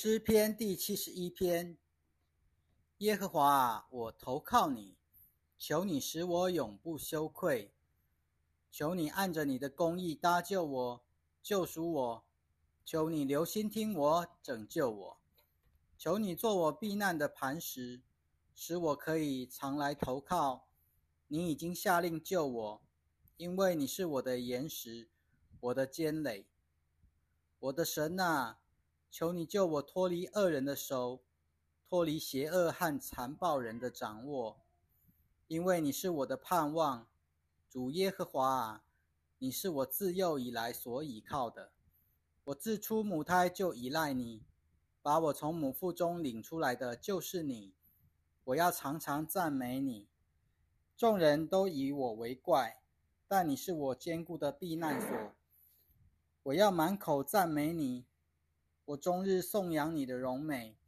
诗篇第七十一篇：耶和华啊，我投靠你，求你使我永不羞愧。求你按着你的公义搭救我，救赎我。求你留心听我，拯救我。求你做我避难的磐石，使我可以常来投靠。你已经下令救我，因为你是我的岩石，我的坚垒，我的神啊。求你救我脱离恶人的手，脱离邪恶和残暴人的掌握，因为你是我的盼望，主耶和华啊，你是我自幼以来所倚靠的。我自出母胎就依赖你，把我从母腹中领出来的就是你。我要常常赞美你。众人都以我为怪，但你是我坚固的避难所。我要满口赞美你。我终日颂扬你的荣美。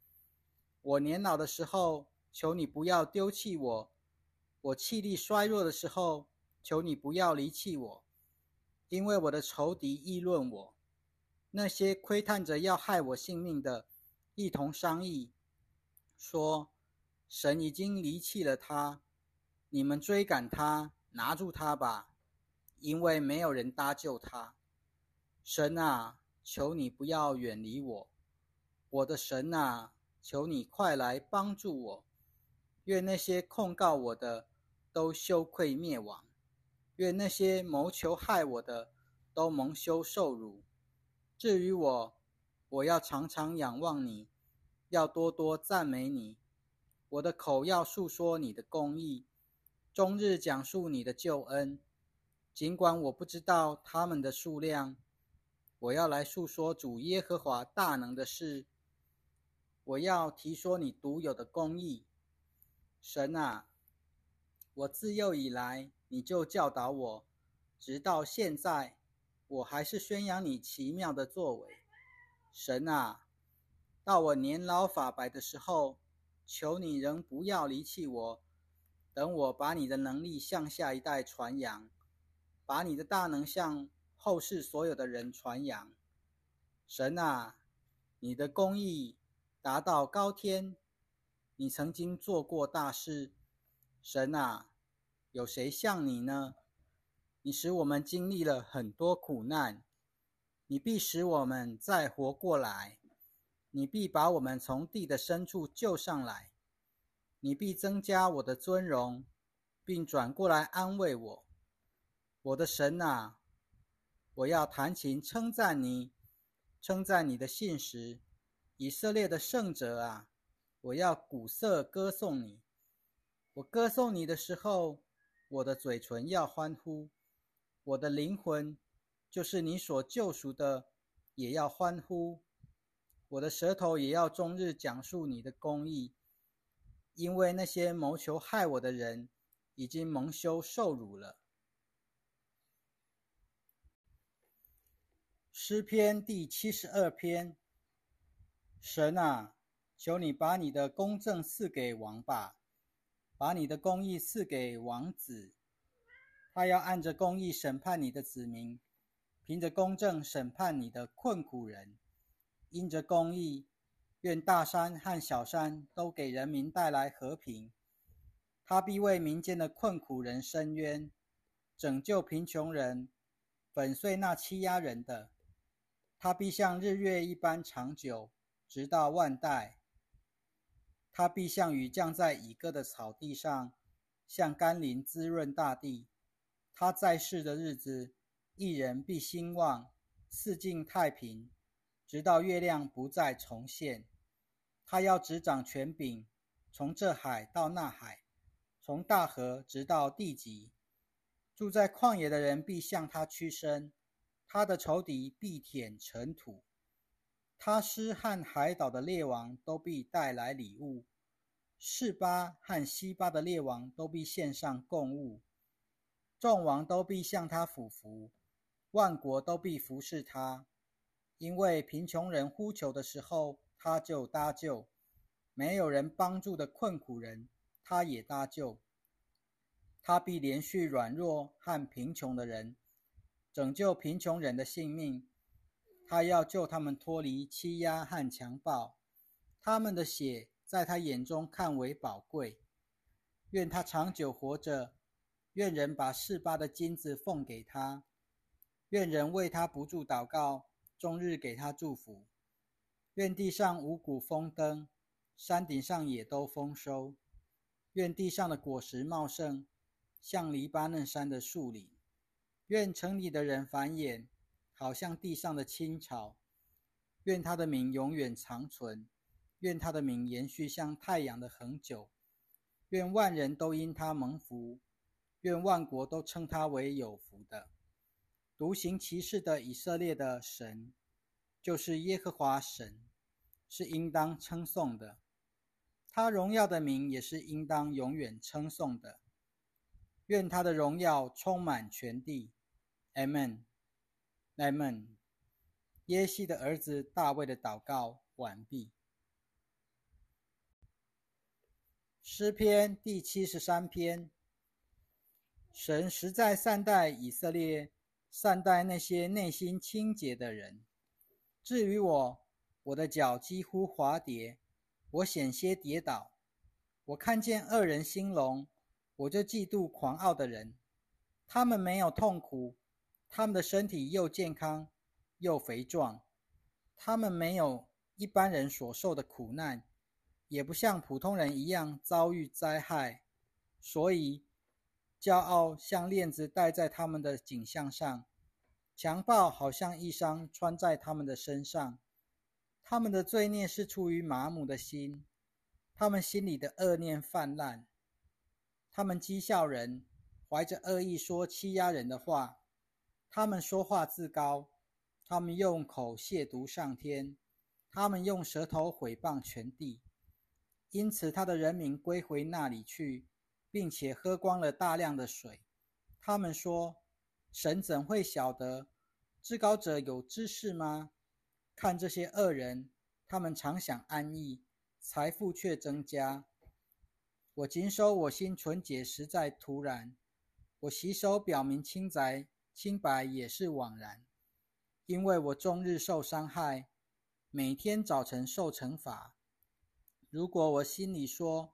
我年老的时候，求你不要丢弃我；我气力衰弱的时候，求你不要离弃我。因为我的仇敌议论我，那些窥探着要害我性命的，一同商议，说：神已经离弃了他。你们追赶他，拿住他吧，因为没有人搭救他。神啊！求你不要远离我，我的神啊！求你快来帮助我。愿那些控告我的都羞愧灭亡，愿那些谋求害我的都蒙羞受辱。至于我，我要常常仰望你，要多多赞美你。我的口要述说你的公义，终日讲述你的救恩。尽管我不知道他们的数量。我要来述说主耶和华大能的事。我要提说你独有的公义，神啊！我自幼以来，你就教导我，直到现在，我还是宣扬你奇妙的作为。神啊！到我年老发白的时候，求你仍不要离弃我。等我把你的能力向下一代传扬，把你的大能向。后世所有的人传扬，神啊，你的公义达到高天，你曾经做过大事，神啊，有谁像你呢？你使我们经历了很多苦难，你必使我们再活过来，你必把我们从地的深处救上来，你必增加我的尊荣，并转过来安慰我，我的神啊。我要弹琴称赞你，称赞你的信实，以色列的圣者啊！我要鼓瑟歌颂你。我歌颂你的时候，我的嘴唇要欢呼，我的灵魂就是你所救赎的，也要欢呼。我的舌头也要终日讲述你的公义，因为那些谋求害我的人已经蒙羞受辱了。诗篇第七十二篇：神啊，求你把你的公正赐给王吧，把你的公义赐给王子。他要按着公义审判你的子民，凭着公正审判你的困苦人。因着公义，愿大山和小山都给人民带来和平。他必为民间的困苦人伸冤，拯救贫穷人，粉碎那欺压人的。他必像日月一般长久，直到万代。他必像雨降在已割的草地上，像甘霖滋润大地。他在世的日子，一人必兴旺，四境太平，直到月亮不再重现。他要执掌权柄，从这海到那海，从大河直到地极。住在旷野的人必向他屈身。他的仇敌必舔尘土，他师和海岛的列王都必带来礼物，士巴和西巴的列王都必献上贡物，众王都必向他俯伏，万国都必服侍他，因为贫穷人呼求的时候，他就搭救；没有人帮助的困苦人，他也搭救。他必连续软弱和贫穷的人。拯救贫穷人的性命，他要救他们脱离欺压和强暴，他们的血在他眼中看为宝贵。愿他长久活着，愿人把示巴的金子奉给他，愿人为他不住祷告，终日给他祝福。愿地上五谷丰登，山顶上也都丰收。愿地上的果实茂盛，像黎巴嫩山的树林。愿城里的人繁衍，好像地上的青草。愿他的名永远长存，愿他的名延续像太阳的恒久。愿万人都因他蒙福，愿万国都称他为有福的。独行其事的以色列的神。就是耶和华神，是应当称颂的；他荣耀的名也是应当永远称颂的。愿他的荣耀充满全地。Amen，Amen。耶西的儿子大卫的祷告完毕。诗篇第七十三篇：神实在善待以色列，善待那些内心清洁的人。至于我，我的脚几乎滑跌，我险些跌倒。我看见恶人兴隆，我就嫉妒狂傲的人。他们没有痛苦，他们的身体又健康又肥壮。他们没有一般人所受的苦难，也不像普通人一样遭遇灾害。所以，骄傲像链子戴在他们的颈项上。强暴好像衣裳穿在他们的身上，他们的罪孽是出于麻木的心，他们心里的恶念泛滥，他们讥笑人，怀着恶意说欺压人的话，他们说话自高，他们用口亵渎上天，他们用舌头毁谤全地，因此他的人民归回那里去，并且喝光了大量的水。他们说。神怎会晓得至高者有知识吗？看这些恶人，他们常想安逸，财富却增加。我谨守我心纯洁，实在突然；我洗手表明清白，清白也是枉然。因为我终日受伤害，每天早晨受惩罚。如果我心里说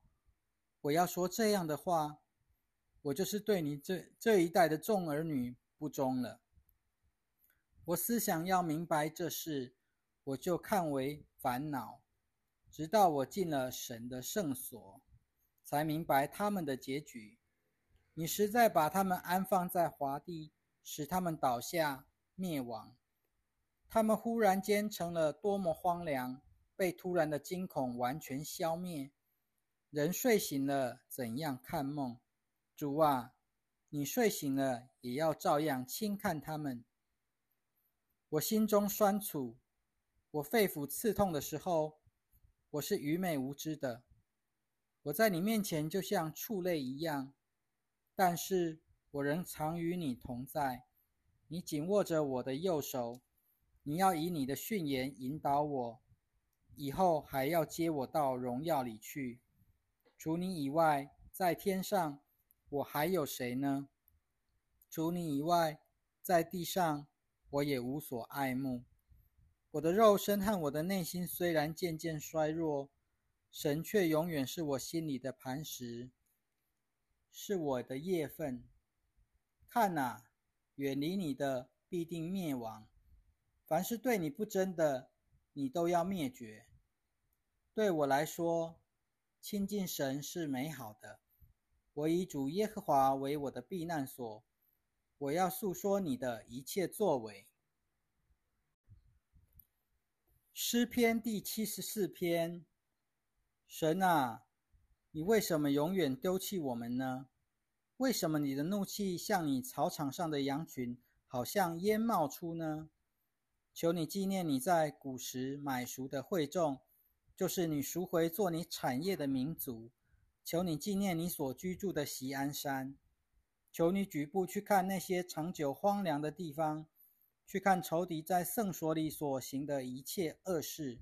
我要说这样的话，我就是对你这这一代的众儿女。不忠了。我思想要明白这事，我就看为烦恼，直到我进了神的圣所，才明白他们的结局。你实在把他们安放在华地，使他们倒下灭亡。他们忽然间成了多么荒凉，被突然的惊恐完全消灭。人睡醒了，怎样看梦？主啊！你睡醒了，也要照样轻看他们。我心中酸楚，我肺腑刺痛的时候，我是愚昧无知的。我在你面前就像畜类一样，但是我仍常与你同在。你紧握着我的右手，你要以你的训言引导我，以后还要接我到荣耀里去。除你以外，在天上。我还有谁呢？除你以外，在地上我也无所爱慕。我的肉身和我的内心虽然渐渐衰弱，神却永远是我心里的磐石，是我的业分。看哪，远离你的必定灭亡；凡是对你不争的，你都要灭绝。对我来说，亲近神是美好的。我以主耶和华为我的避难所，我要诉说你的一切作为。诗篇第七十四篇：神啊，你为什么永远丢弃我们呢？为什么你的怒气像你草场上的羊群，好像烟冒出呢？求你纪念你在古时买赎的会众，就是你赎回做你产业的民族。求你纪念你所居住的锡安山，求你举步去看那些长久荒凉的地方，去看仇敌在圣所里所行的一切恶事。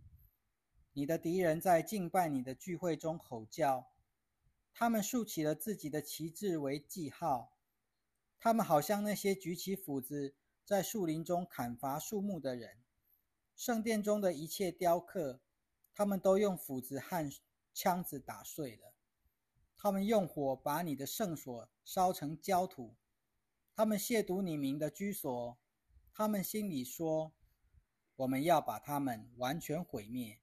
你的敌人在敬拜你的聚会中吼叫，他们竖起了自己的旗帜为记号，他们好像那些举起斧子在树林中砍伐树木的人。圣殿中的一切雕刻，他们都用斧子和枪子打碎了。他们用火把你的圣所烧成焦土。他们亵渎你名的居所。他们心里说：“我们要把他们完全毁灭。”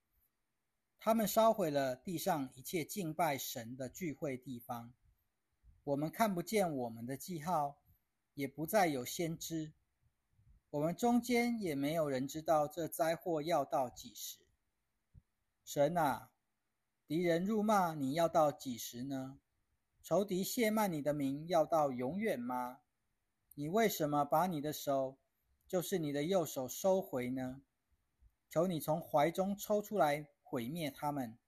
他们烧毁了地上一切敬拜神的聚会地方。我们看不见我们的记号，也不再有先知。我们中间也没有人知道这灾祸要到几时。神啊，敌人辱骂你要到几时呢？仇敌亵慢你的名要到永远吗？你为什么把你的手，就是你的右手收回呢？求你从怀中抽出来毁灭他们。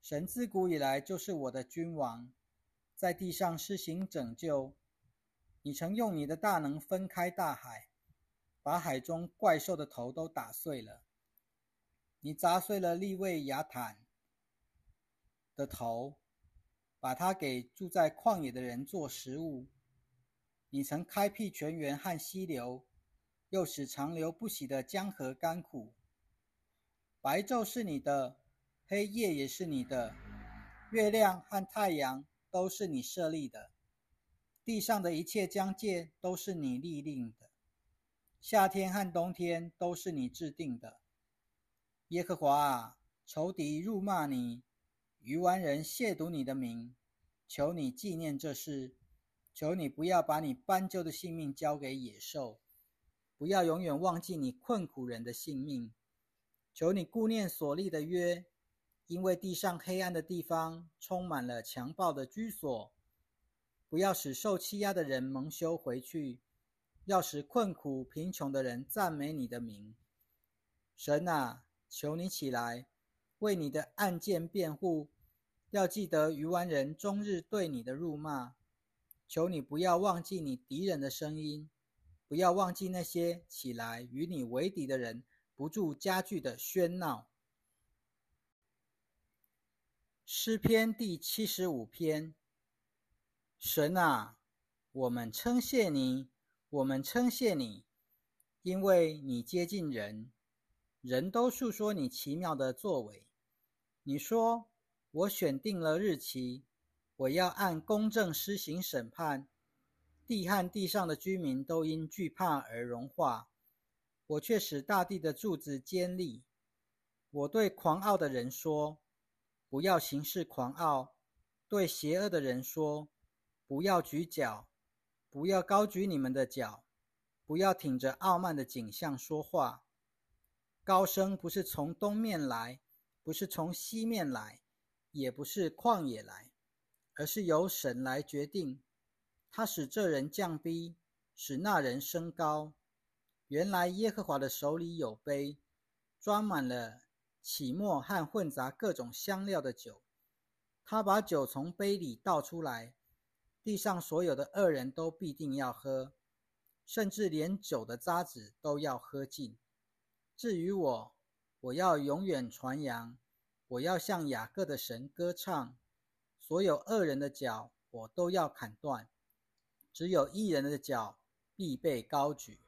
神自古以来就是我的君王，在地上施行拯救。你曾用你的大能分开大海。把海中怪兽的头都打碎了，你砸碎了利位亚坦的头，把它给住在旷野的人做食物。你曾开辟泉源和溪流，又使长流不息的江河干枯。白昼是你的，黑夜也是你的，月亮和太阳都是你设立的，地上的一切疆界都是你立令的。夏天和冬天都是你制定的，耶和华啊！仇敌辱骂你，愚顽人亵渎你的名，求你纪念这事，求你不要把你斑鸠的性命交给野兽，不要永远忘记你困苦人的性命，求你顾念所立的约，因为地上黑暗的地方充满了强暴的居所，不要使受欺压的人蒙羞回去。要使困苦贫穷的人赞美你的名，神啊，求你起来，为你的案件辩护。要记得愚顽人终日对你的辱骂，求你不要忘记你敌人的声音，不要忘记那些起来与你为敌的人不住加剧的喧闹。诗篇第七十五篇，神啊，我们称谢你。我们称谢你，因为你接近人，人都述说你奇妙的作为。你说：“我选定了日期，我要按公正施行审判，地和地上的居民都因惧怕而融化。我却使大地的柱子坚立。我对狂傲的人说：不要行事狂傲；对邪恶的人说：不要举脚。”不要高举你们的脚，不要挺着傲慢的景象说话。高声不是从东面来，不是从西面来，也不是旷野来，而是由神来决定。他使这人降低，使那人升高。原来耶和华的手里有杯，装满了起沫和混杂各种香料的酒。他把酒从杯里倒出来。地上所有的恶人都必定要喝，甚至连酒的渣子都要喝尽。至于我，我要永远传扬，我要向雅各的神歌唱。所有恶人的脚，我都要砍断；只有一人的脚必被高举。